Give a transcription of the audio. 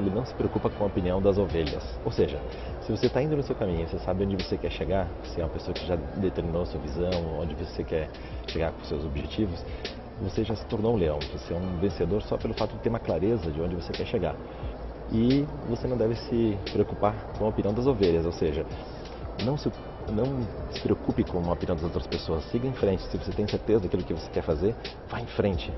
ele não se preocupa com a opinião das ovelhas. Ou seja, se você está indo no seu caminho, você sabe onde você quer chegar, Se é uma pessoa que já determinou a sua visão, onde você quer chegar com seus objetivos, você já se tornou um leão. Você é um vencedor só pelo fato de ter uma clareza de onde você quer chegar. E você não deve se preocupar com a opinião das ovelhas, ou seja, não se, não se preocupe com a opinião das outras pessoas. Siga em frente. Se você tem certeza daquilo que você quer fazer, vá em frente.